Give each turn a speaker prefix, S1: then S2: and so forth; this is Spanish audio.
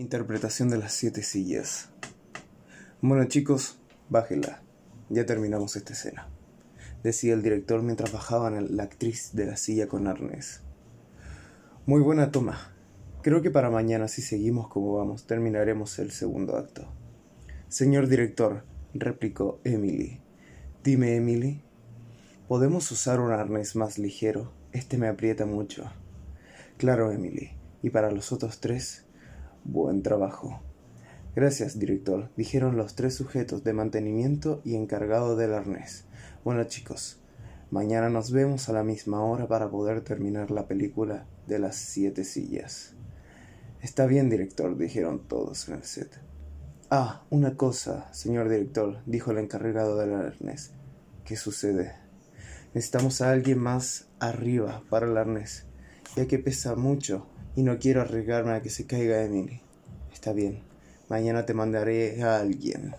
S1: Interpretación de las siete sillas. Bueno chicos, bájela. Ya terminamos esta escena. Decía el director mientras bajaban la actriz de la silla con arnés. Muy buena toma. Creo que para mañana, si seguimos como vamos, terminaremos el segundo acto. Señor director, replicó Emily. Dime, Emily, ¿podemos usar un arnés más ligero? Este me aprieta mucho. Claro, Emily. ¿Y para los otros tres? Buen trabajo. Gracias, director, dijeron los tres sujetos de mantenimiento y encargado del arnés. Bueno, chicos, mañana nos vemos a la misma hora para poder terminar la película de las siete sillas. Está bien, director, dijeron todos en el set. Ah, una cosa, señor director, dijo el encargado del arnés. ¿Qué sucede? Necesitamos a alguien más arriba para el arnés, ya que pesa mucho y no quiero arriesgarme a que se caiga Emily. Está bien, mañana te mandaré a alguien.